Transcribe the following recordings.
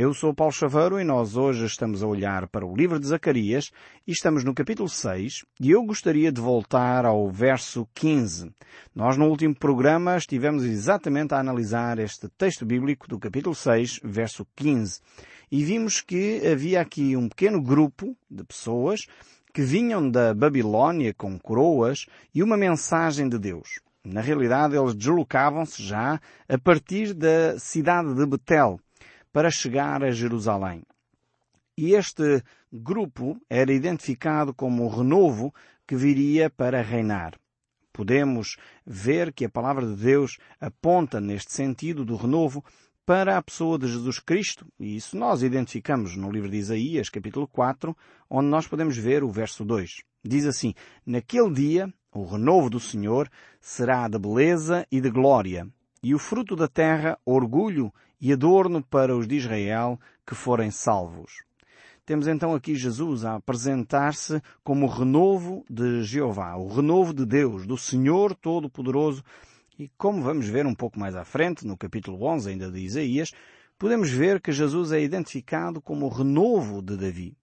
Eu sou Paulo Chaveiro e nós hoje estamos a olhar para o livro de Zacarias e estamos no capítulo 6 e eu gostaria de voltar ao verso 15. Nós no último programa estivemos exatamente a analisar este texto bíblico do capítulo 6, verso 15 e vimos que havia aqui um pequeno grupo de pessoas que vinham da Babilónia com coroas e uma mensagem de Deus. Na realidade, eles deslocavam-se já a partir da cidade de Betel para chegar a Jerusalém. E este grupo era identificado como o renovo que viria para reinar. Podemos ver que a palavra de Deus aponta neste sentido do renovo para a pessoa de Jesus Cristo, e isso nós identificamos no livro de Isaías, capítulo 4, onde nós podemos ver o verso 2. Diz assim: Naquele dia, o renovo do Senhor será de beleza e de glória, e o fruto da terra, orgulho e adorno para os de Israel que forem salvos. Temos então aqui Jesus a apresentar-se como o renovo de Jeová, o renovo de Deus, do Senhor Todo-Poderoso. E como vamos ver um pouco mais à frente, no capítulo 11 ainda de Isaías, podemos ver que Jesus é identificado como o renovo de Davi.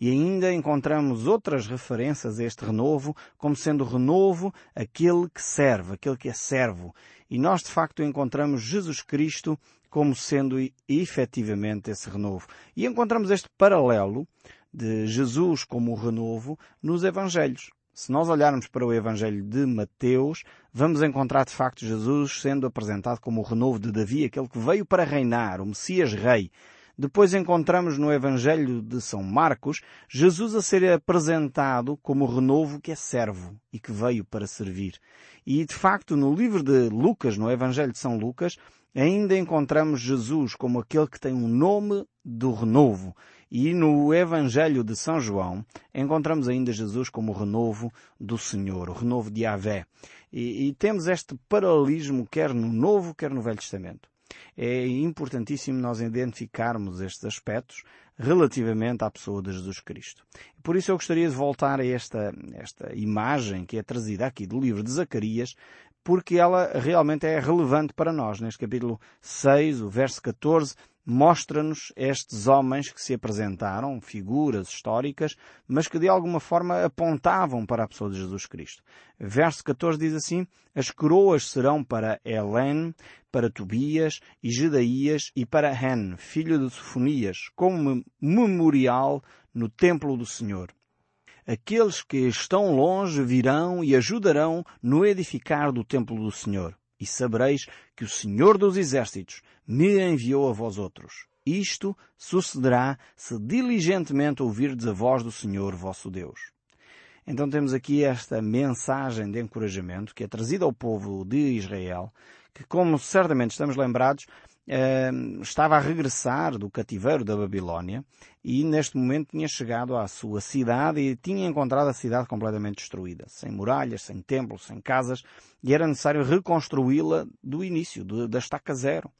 E ainda encontramos outras referências a este renovo, como sendo renovo aquele que serve, aquele que é servo. E nós de facto encontramos Jesus Cristo como sendo efetivamente esse renovo. E encontramos este paralelo de Jesus como o renovo nos Evangelhos. Se nós olharmos para o Evangelho de Mateus, vamos encontrar de facto Jesus sendo apresentado como o renovo de Davi, aquele que veio para reinar, o Messias Rei. Depois encontramos no Evangelho de São Marcos Jesus a ser apresentado como renovo que é servo e que veio para servir. E de facto no livro de Lucas, no Evangelho de São Lucas, ainda encontramos Jesus como aquele que tem o nome do renovo. E no Evangelho de São João encontramos ainda Jesus como o renovo do Senhor, o renovo de Yahvé. E, e temos este paralelismo quer no Novo, quer no Velho Testamento. É importantíssimo nós identificarmos estes aspectos relativamente à pessoa de Jesus Cristo. Por isso eu gostaria de voltar a esta, esta imagem que é trazida aqui do livro de Zacarias, porque ela realmente é relevante para nós. Neste capítulo 6, o verso 14, mostra-nos estes homens que se apresentaram, figuras históricas, mas que de alguma forma apontavam para a pessoa de Jesus Cristo. Verso 14 diz assim, as coroas serão para Helen, para Tobias e Gedaías e para Hen, filho de Sofonias, como memorial no templo do Senhor. Aqueles que estão longe virão e ajudarão no edificar do templo do Senhor. E sabereis que o Senhor dos Exércitos me enviou a vós outros. Isto sucederá se diligentemente ouvirdes a voz do Senhor vosso Deus. Então temos aqui esta mensagem de encorajamento que é trazida ao povo de Israel, que como certamente estamos lembrados, Ehm, estava a regressar do cativeiro da Babilónia e neste momento tinha chegado à sua cidade e tinha encontrado a cidade completamente destruída, sem muralhas, sem templos, sem casas, e era necessário reconstruí-la do início, da estaca zero.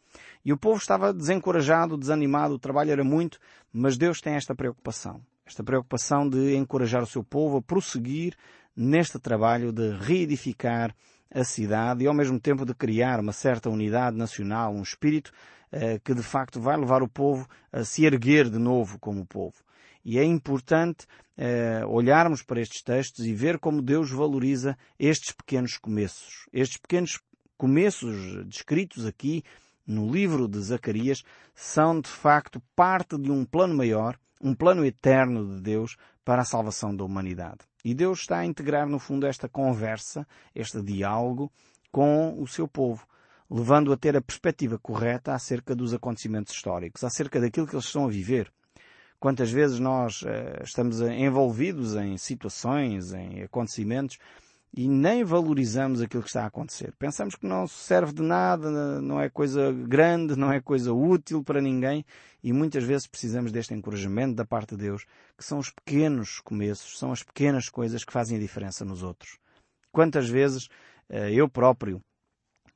E o povo estava desencorajado, desanimado, o trabalho era muito, mas Deus tem esta preocupação. Esta preocupação de encorajar o seu povo a prosseguir neste trabalho de reedificar a cidade e ao mesmo tempo de criar uma certa unidade nacional, um espírito uh, que de facto vai levar o povo a se erguer de novo como povo. E é importante uh, olharmos para estes textos e ver como Deus valoriza estes pequenos começos. Estes pequenos começos descritos aqui no livro de Zacarias são de facto parte de um plano maior, um plano eterno de Deus para a salvação da humanidade. E Deus está a integrar, no fundo, esta conversa, este diálogo com o seu povo, levando a ter a perspectiva correta acerca dos acontecimentos históricos, acerca daquilo que eles estão a viver. Quantas vezes nós uh, estamos envolvidos em situações, em acontecimentos, e nem valorizamos aquilo que está a acontecer. Pensamos que não serve de nada, não é coisa grande, não é coisa útil para ninguém e muitas vezes precisamos deste encorajamento da parte de Deus, que são os pequenos começos, são as pequenas coisas que fazem a diferença nos outros. Quantas vezes eh, eu próprio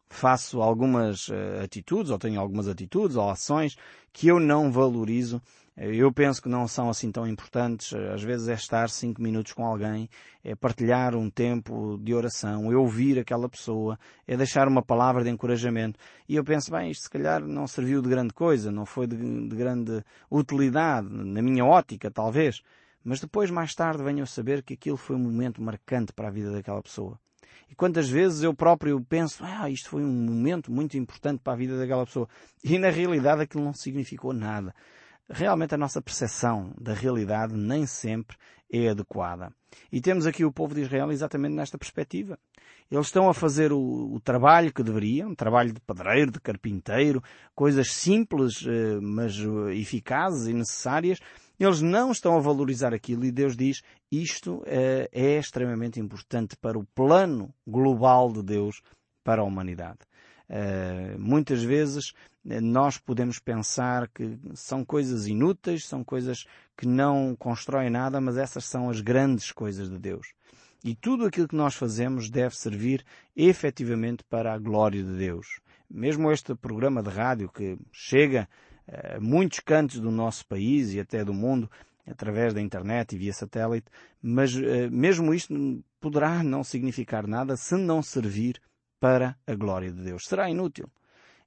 faço algumas eh, atitudes, ou tenho algumas atitudes ou ações que eu não valorizo Eu penso que não são assim tão importantes. Às vezes é estar cinco minutos com alguém, é partilhar um tempo de oração, é ouvir aquela pessoa, é deixar uma palavra de encorajamento. E eu penso, bem, isto se calhar não serviu de grande coisa, não foi de, de grande utilidade, na minha ótica talvez. Mas depois, mais tarde, venho a saber que aquilo foi um momento marcante para a vida daquela pessoa. E quantas vezes eu próprio penso, ah, isto foi um momento muito importante para a vida daquela pessoa. E na realidade aquilo não significou nada realmente a nossa percepção da realidade nem sempre é adequada. E temos aqui o povo de Israel exatamente nesta perspectiva. Eles estão a fazer o, o trabalho que deveriam, um trabalho de pedreiro, de carpinteiro, coisas simples, eh, mas eh, eficazes e necessárias. Eles não estão a valorizar aquilo e Deus diz isto é, é extremamente importante para o plano global de Deus para a humanidade. Uh, muitas vezes nós podemos pensar que são coisas inúteis, são coisas que não constroem nada, mas essas são as grandes coisas de Deus. E tudo aquilo que nós fazemos deve servir efetivamente para a glória de Deus. Mesmo este programa de rádio que chega a muitos cantos do nosso país e até do mundo, através da internet e via satélite, mas eh, mesmo isto poderá não significar nada se não servir para a glória de Deus. Será inútil.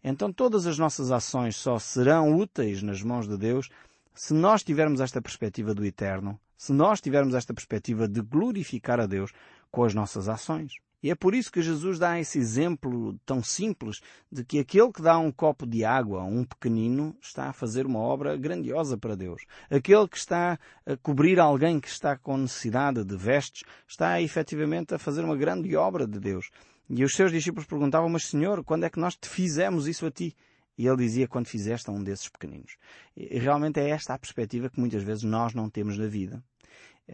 Então todas as nossas ações só serão úteis nas mãos de Deus se nós tivermos esta perspectiva do eterno, se nós tivermos esta perspectiva de glorificar a Deus com as nossas ações. E é por isso que Jesus dá esse exemplo tão simples de que aquele que dá um copo de água a um pequenino está a fazer uma obra grandiosa para Deus. Aquele que está a cobrir alguém que está com necessidade de vestes está efetivamente a fazer uma grande obra de Deus. E os seus discípulos perguntavam, mas Senhor, quando é que nós te fizemos isso a ti? E ele dizia, quando fizeste a um desses pequeninos. E realmente é esta a perspectiva que muitas vezes nós não temos na vida.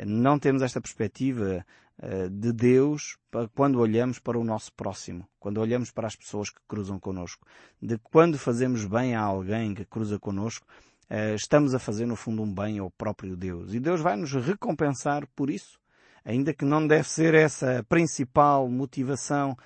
Não temos esta perspectiva uh, de Deus quando olhamos para o nosso próximo, quando olhamos para as pessoas que cruzam connosco. De quando fazemos bem a alguém que cruza connosco, uh, estamos a fazer no fundo um bem ao próprio Deus. E Deus vai nos recompensar por isso ainda que não deve ser essa a principal motivação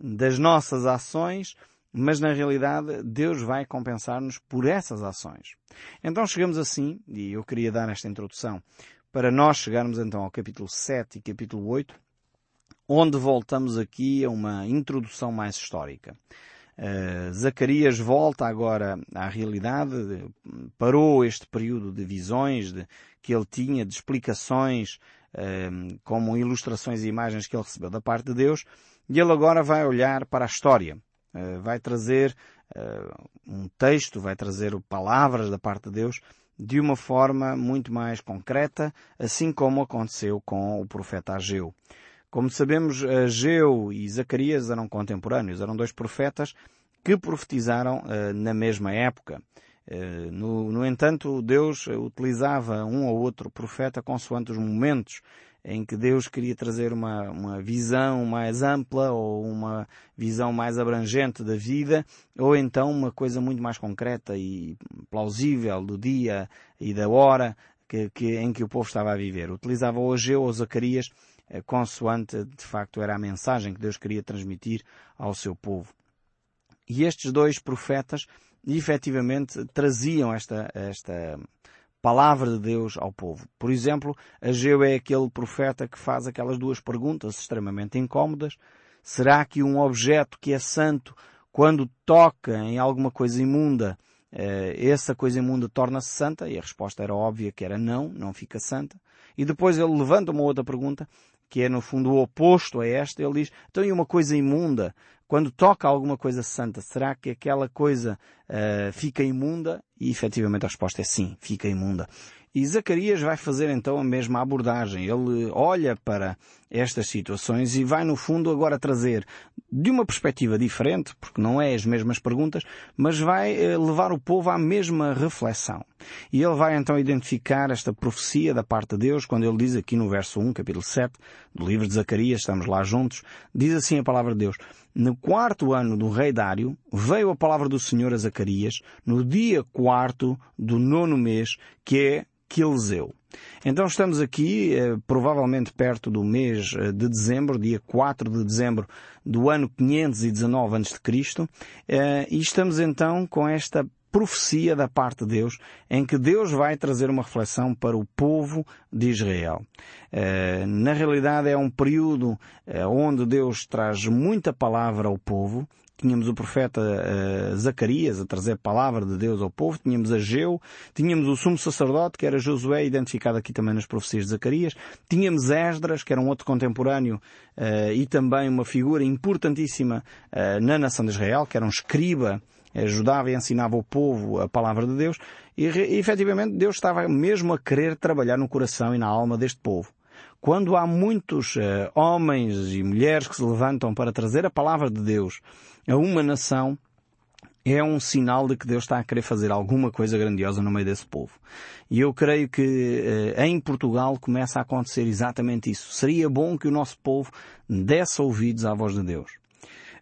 das nossas ações, mas na realidade Deus vai compensar-nos por essas ações. Então chegamos assim, e eu queria dar esta introdução, para nós chegarmos então ao capítulo 7 e capítulo 8, onde voltamos aqui a uma introdução mais histórica. Uh, Zacarias volta agora à realidade, parou este período de visões de, que ele tinha, de explicações como ilustrações e imagens que ele recebeu da parte de Deus, e ele agora vai olhar para a história, eh, vai trazer eh, um texto, vai trazer palavras da parte de Deus de uma forma muito mais concreta, assim como aconteceu com o profeta Ageu. Como sabemos, Ageu e Zacarias eram contemporâneos, eram dois profetas que profetizaram uh, na mesma época. Eh, no, no entanto, Deus utilizava um ou outro profeta consoante os momentos em que Deus queria trazer uma, uma visão mais ampla ou uma visão mais abrangente da vida, ou então uma coisa muito mais concreta e plausível do dia e da hora que, que, em que o povo estava a viver. Utilizava o Ageu ou Zacarias eh, consoante, de facto, era a mensagem que Deus queria transmitir ao seu povo. E estes dois profetas e efetivamente traziam esta, esta palavra de Deus ao povo. Por exemplo, Ageu é aquele profeta que faz aquelas duas perguntas extremamente incómodas. Será que um objeto que é santo, quando toca em alguma coisa imunda, eh, essa coisa imunda torna-se santa? E a resposta era óbvia que era não, não fica santa. E depois ele levanta uma outra pergunta, que é no fundo o oposto a esta. Ele diz, então e uma coisa imunda? Quando toca alguma coisa santa, será que aquela coisa uh, fica imunda? E efetivamente a resposta é sim, fica imunda. E Zacarias vai fazer então a mesma abordagem. Ele olha para estas situações e vai no fundo agora trazer de uma perspectiva diferente, porque não é as mesmas perguntas, mas vai eh, levar o povo à mesma reflexão. E ele vai então identificar esta profecia da parte de Deus, quando ele diz aqui no verso 1, capítulo 7, do livro de Zacarias, estamos lá juntos, diz assim a palavra de Deus, no quarto ano do rei Dário, veio a palavra do Senhor a Zacarias, no dia quarto do nono mês, que é Quilzeu. Então estamos aqui, eh, provavelmente perto do mês eh, de dezembro, dia 4 de dezembro do ano 519 a.C., eh, e estamos então com esta profecia da parte de Deus, em que Deus vai trazer uma reflexão para o povo de Israel. Na realidade é um período onde Deus traz muita palavra ao povo, tínhamos o profeta uh, Zacarias a trazer a palavra de Deus ao povo, tínhamos Ageu, tínhamos o sumo sacerdote, que era Josué, identificado aqui também nas profecias de Zacarias, tínhamos Esdras, que era um outro contemporâneo uh, e também uma figura importantíssima uh, na nação de Israel, que era um escriba, ajudava e ensinava ao povo a palavra de Deus, e, e efetivamente Deus estava mesmo a querer trabalhar no coração e na alma deste povo. Quando há muitos uh, homens e mulheres que se levantam para trazer a palavra de Deus a uma nação, é um sinal de que Deus está a querer fazer alguma coisa grandiosa no meio desse povo. E eu creio que uh, em Portugal começa a acontecer exatamente isso. Seria bom que o nosso povo desse ouvidos à voz de Deus.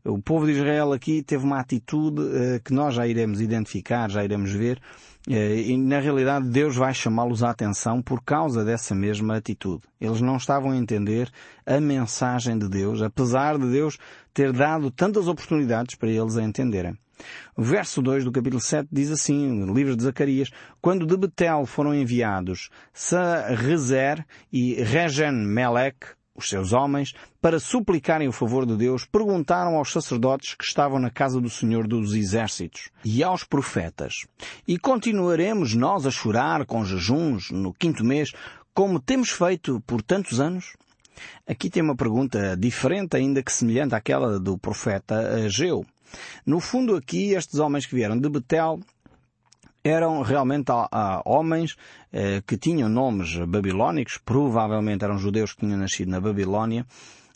O povo de Israel aqui teve uma atitude uh, que nós já iremos identificar, já iremos ver, eh, e na realidade Deus vai chamá-los à atenção por causa dessa mesma atitude. Eles não estavam a entender a mensagem de Deus, apesar de Deus ter dado tantas oportunidades para eles a entenderem. O verso 2 do capítulo 7 diz assim, no livro de Zacarias, Quando de Betel foram enviados Sarezer e Regen Melech, os seus homens, para suplicarem o favor de Deus, perguntaram aos sacerdotes que estavam na casa do Senhor dos Exércitos e aos profetas: E continuaremos nós a chorar com jejuns no quinto mês, como temos feito por tantos anos? Aqui tem uma pergunta diferente, ainda que semelhante àquela do profeta Ageu. No fundo, aqui, estes homens que vieram de Betel eram realmente homens eh, que tinham nomes babilónicos, provavelmente eram judeus que tinham nascido na Babilónia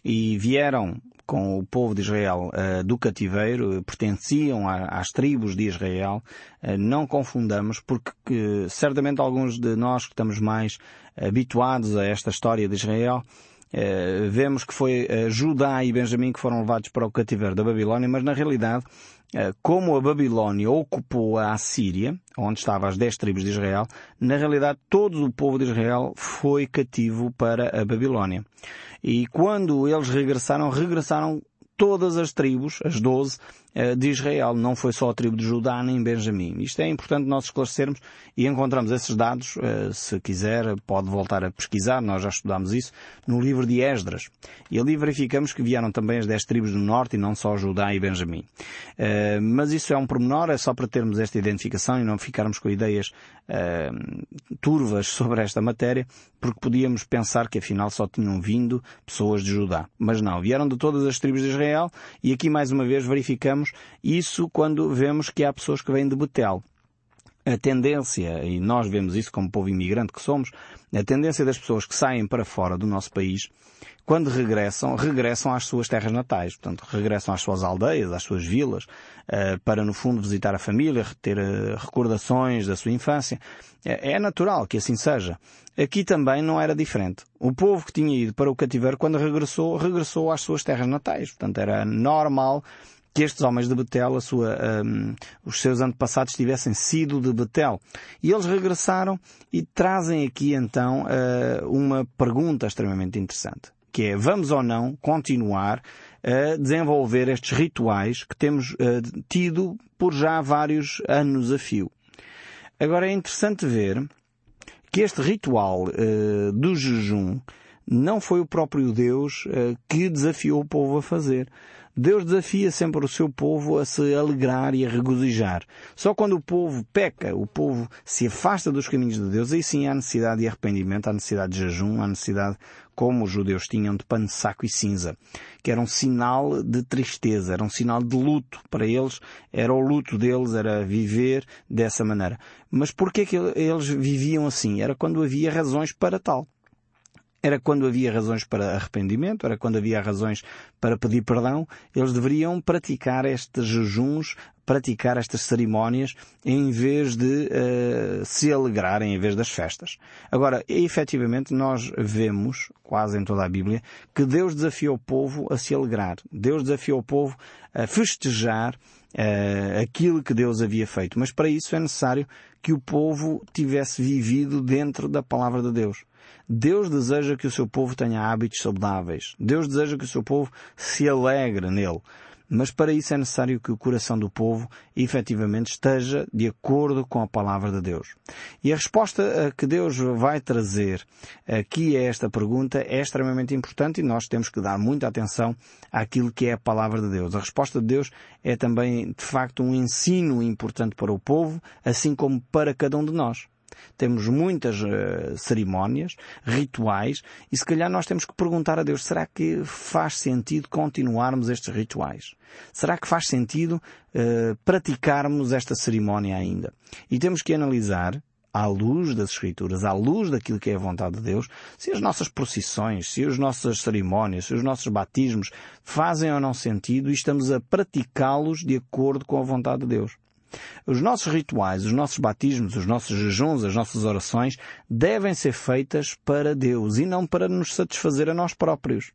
e vieram com o povo de Israel uh, do cativeiro, pertenciam a, às tribos de Israel, não confundamos, porque que, certamente alguns de nós que estamos mais habituados a esta história de Israel, vemos que foi Judá e Benjamim que foram levados para o cativeiro da Babilónia, mas na realidade eh, como a Babilónia ocupou a Assíria, onde estavam as dez tribos de Israel, na realidade todo o povo de Israel foi cativo para a Babilónia. E quando eles regressaram, regressaram todas as tribos, as doze, eh, de Israel. Não foi só a tribo de Judá nem Benjamim. Isto é importante nós esclarecermos e encontramos esses dados, eh, se quiser, pode voltar a pesquisar, nós já estudámos isso, no livro de Esdras. E ali verificamos que vieram também as dez tribos do norte e não só Judá e Benjamim. Eh, mas isso é um pormenor, é só para termos esta identificação e não ficarmos com ideias turvas sobre esta matéria, porque podíamos pensar que afinal só tinham vindo pessoas de Judá. Mas não, vieram de todas as tribos de Israel e aqui mais uma vez verificamos isso quando vemos que há pessoas que vêm de Betel. A tendência, e nós vemos isso como povo imigrante que somos, a tendência das pessoas que saem para fora do nosso país, quando regressam, regressam às suas terras natais. Portanto, regressam às suas aldeias, às suas vilas, uh, para no fundo visitar a família, ter uh, recordações da sua infância. É, é natural que assim seja. Aqui também não era diferente. O povo que tinha ido para o cativeiro, quando regressou, regressou às suas terras natais. Portanto, era normal que estes homens de Betel, sua, um, os seus antepassados tivessem sido de Betel. E eles regressaram e trazem aqui então uh, uma pergunta extremamente interessante, que é vamos ou não continuar a desenvolver estes rituais que temos uh, tido por já vários anos a fio. Agora é interessante ver que este ritual uh, do jejum não foi o próprio Deus que desafiou o povo a fazer. Deus desafia sempre o seu povo a se alegrar e a regozijar. Só quando o povo peca, o povo se afasta dos caminhos de Deus, aí sim há necessidade de arrependimento, há necessidade de jejum, há necessidade, como os judeus tinham, de pano, saco e cinza, que era um sinal de tristeza, era um sinal de luto. Para eles, era o luto deles, era viver dessa maneira. Mas porquê que eles viviam assim? Era quando havia razões para tal. Era quando havia razões para arrependimento, era quando havia razões para pedir perdão, eles deveriam praticar estes jejuns, praticar estas cerimónias, em vez de uh, se alegrarem, em vez das festas. Agora, efetivamente, nós vemos, quase em toda a Bíblia, que Deus desafiou o povo a se alegrar. Deus desafiou o povo a festejar uh, aquilo que Deus havia feito. Mas para isso é necessário que o povo tivesse vivido dentro da palavra de Deus. Deus deseja que o seu povo tenha hábitos saudáveis. Deus deseja que o seu povo se alegre nele. Mas para isso é necessário que o coração do povo efetivamente esteja de acordo com a palavra de Deus. E a resposta eh, que Deus vai trazer aqui a esta pergunta é extremamente importante e nós temos que dar muita atenção àquilo que é a palavra de Deus. A resposta de Deus é também, de facto, um ensino importante para o povo, assim como para cada um de nós. Temos muitas uh, cerimónias, rituais, e se calhar nós temos que perguntar a Deus, será que faz sentido continuarmos estes rituais? Será que faz sentido uh, praticarmos esta cerimónia ainda? E temos que analisar à luz das Escrituras, à luz daquilo que é a vontade de Deus, se as nossas procissões, se as nossas cerimónias, se os nossos batismos fazem ou não sentido e estamos a praticá-los de acordo com a vontade de Deus. Os nossos rituais, os nossos batismos, os nossos jejuns, as nossas orações devem ser feitas para Deus e não para nos satisfazer a nós próprios.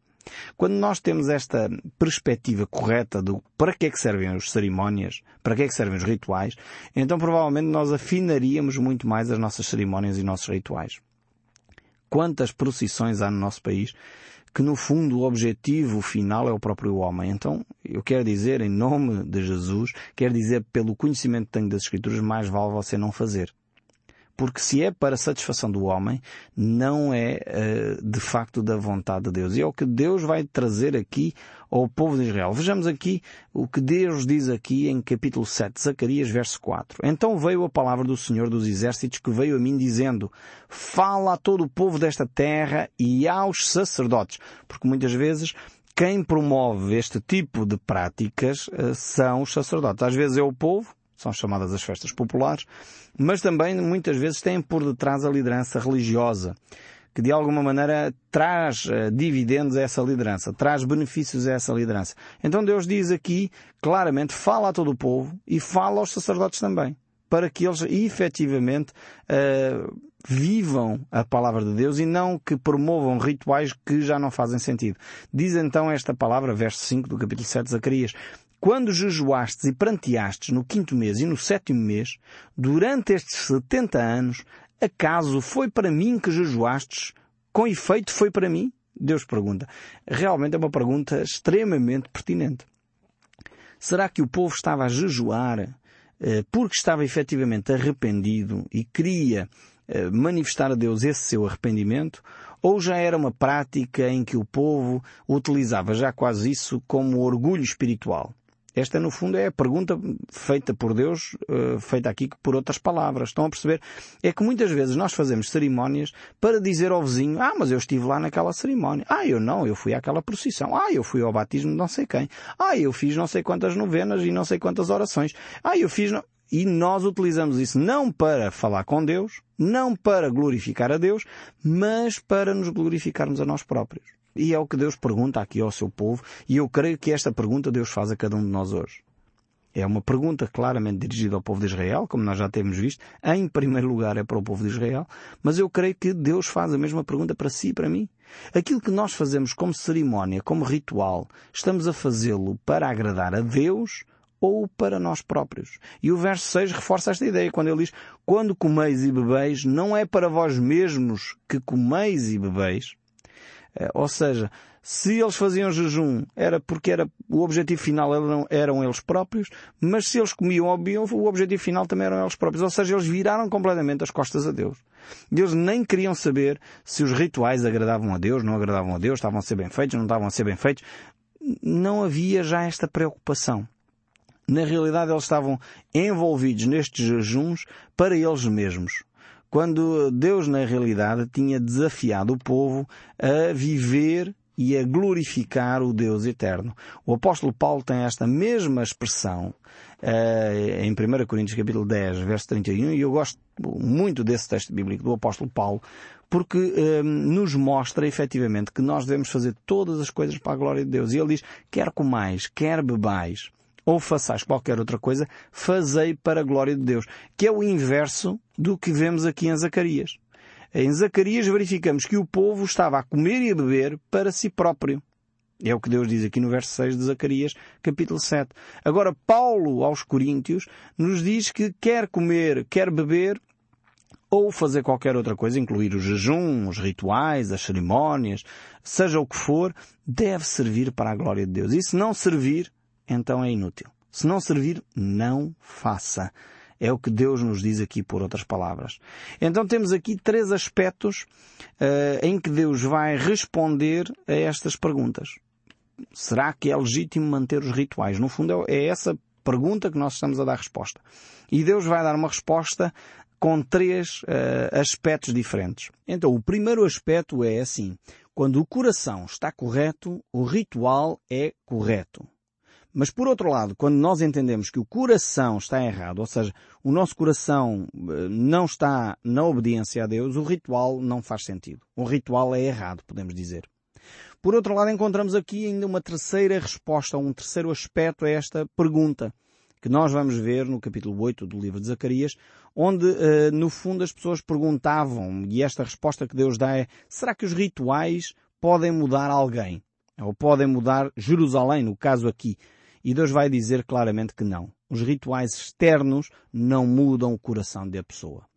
Quando nós temos esta perspectiva correta do para que é que servem as cerimónias, para que é que servem os rituais, então provavelmente nós afinaríamos muito mais as nossas cerimónias e nossos rituais. Quantas procissões há no nosso país que no fundo o objetivo final é o próprio homem. Então, eu quero dizer, em nome de Jesus, quero dizer pelo conhecimento que tenho das Escrituras, mais vale você não fazer. Porque se é para satisfação do homem, não é uh, de facto da vontade de Deus. E é o que Deus vai trazer aqui ao povo de Israel. Vejamos aqui o que Deus diz aqui em capítulo 7, Zacarias, verso 4. Então veio a palavra do Senhor dos Exércitos que veio a mim dizendo, fala a todo o povo desta terra e aos sacerdotes. Porque muitas vezes quem promove este tipo de práticas uh, são os sacerdotes. Às vezes é o povo, são chamadas as festas populares, mas também muitas vezes têm por detrás a liderança religiosa, que de alguma maneira traz uh, dividendos a essa liderança, traz benefícios a essa liderança. Então Deus diz aqui claramente, fala a todo o povo e fala aos sacerdotes também, para que eles efetivamente uh, vivam a palavra de Deus e não que promovam rituais que já não fazem sentido. Diz então esta palavra, verso 5 do capítulo 7 de Zacarias, quando jejuastes e pranteastes no quinto mês e no sétimo mês, durante estes setenta anos, acaso foi para mim que jejuastes? Com efeito foi para mim? Deus pergunta. Realmente é uma pergunta extremamente pertinente. Será que o povo estava a jejuar eh, porque estava efetivamente arrependido e queria eh, manifestar a Deus esse seu arrependimento? Ou já era uma prática em que o povo utilizava já quase isso como orgulho espiritual? Esta, no fundo, é a pergunta feita por Deus, uh, feita aqui por outras palavras. Estão a perceber? É que muitas vezes nós fazemos cerimónias para dizer ao vizinho, ah, mas eu estive lá naquela cerimónia. Ah, eu não, eu fui àquela procissão. Ah, eu fui ao batismo de não sei quem. Ah, eu fiz não sei quantas novenas e não sei quantas orações. Ah, eu fiz... E nós utilizamos isso não para falar com Deus, não para glorificar a Deus, mas para nos glorificarmos a nós próprios. E é o que Deus pergunta aqui ao seu povo, e eu creio que esta pergunta Deus faz a cada um de nós hoje. É uma pergunta claramente dirigida ao povo de Israel, como nós já temos visto. Em primeiro lugar é para o povo de Israel, mas eu creio que Deus faz a mesma pergunta para si e para mim. Aquilo que nós fazemos como cerimónia, como ritual, estamos a fazê-lo para agradar a Deus ou para nós próprios. E o verso 6 reforça esta ideia, quando ele diz, quando comeis e bebeis, não é para vós mesmos que comeis e bebeis, ou seja, se eles faziam jejum era porque era, o objetivo final eram, eram eles próprios, mas se eles comiam ou bebiam, o objetivo final também eram eles próprios. Ou seja, eles viraram completamente as costas a Deus. Deus nem queriam saber se os rituais agradavam a Deus, não agradavam a Deus, estavam a ser bem feitos, não estavam a ser bem feitos. Não havia já esta preocupação. Na realidade, eles estavam envolvidos nestes jejuns para eles mesmos quando Deus, na realidade, tinha desafiado o povo a viver e a glorificar o Deus eterno. O apóstolo Paulo tem esta mesma expressão uh, em 1 Coríntios capítulo 10, verso 31, e eu gosto muito desse texto bíblico do apóstolo Paulo, porque uh, nos mostra efetivamente que nós devemos fazer todas as coisas para a glória de Deus. E ele diz, quer comais, quer bebais, ou façais qualquer outra coisa, fazei para a glória de Deus, que é o inverso do que vemos aqui em Zacarias. Em Zacarias verificamos que o povo estava a comer e a beber para si próprio. É o que Deus diz aqui no verso 6 de Zacarias, capítulo 7. Agora, Paulo aos Coríntios nos diz que quer comer, quer beber, ou fazer qualquer outra coisa, incluir o jejum, os rituais, as cerimónias, seja o que for, deve servir para a glória de Deus. E se não servir, então é inútil. Se não servir, não faça. É o que Deus nos diz aqui por outras palavras. Então temos aqui três aspectos uh, em que Deus vai responder a estas perguntas. Será que é legítimo manter os rituais? No fundo é essa pergunta que nós estamos a dar resposta. E Deus vai dar uma resposta com três uh, aspectos diferentes. Então, o primeiro aspecto é assim: quando o coração está correto, o ritual é correto. Mas por outro lado, quando nós entendemos que o coração está errado, ou seja, o nosso coração eh, não está na obediência a Deus, o ritual não faz sentido. O ritual é errado, podemos dizer. Por outro lado, encontramos aqui ainda uma terceira resposta, um terceiro aspecto a esta pergunta, que nós vamos ver no capítulo 8 do livro de Zacarias, onde, eh, no fundo, as pessoas perguntavam, e esta resposta que Deus dá é, será que os rituais podem mudar alguém? Ou podem mudar Jerusalém, no caso aqui? E Deus vai dizer claramente que não. Os rituais externos não mudam o coração da pessoa.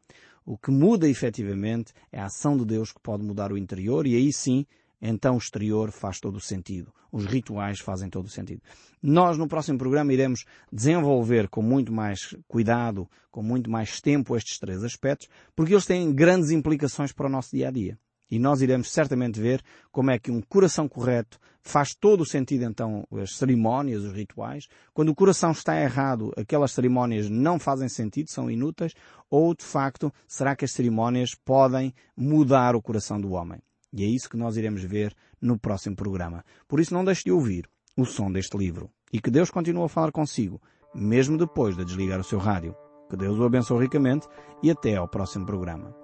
O que muda efetivamente é a ação de Deus que pode mudar o interior e aí sim, então o exterior faz todo o sentido. Os rituais fazem todo o sentido. Nós no próximo programa iremos desenvolver com muito mais cuidado, com muito mais tempo estes três aspectos, porque eles têm grandes implicações para o nosso dia a dia. E nós iremos certamente ver como é que um coração correto faz todo o sentido então as cerimónias, os rituais. Quando o coração está errado, aquelas cerimónias não fazem sentido, são inúteis, ou de facto, será que as cerimónias podem mudar o coração do homem? E é isso que nós iremos ver no próximo programa. Por isso não deixe de ouvir o som deste livro. E que Deus continue a falar consigo, mesmo depois de desligar o seu rádio. Que Deus o abençoe ricamente e até ao próximo programa.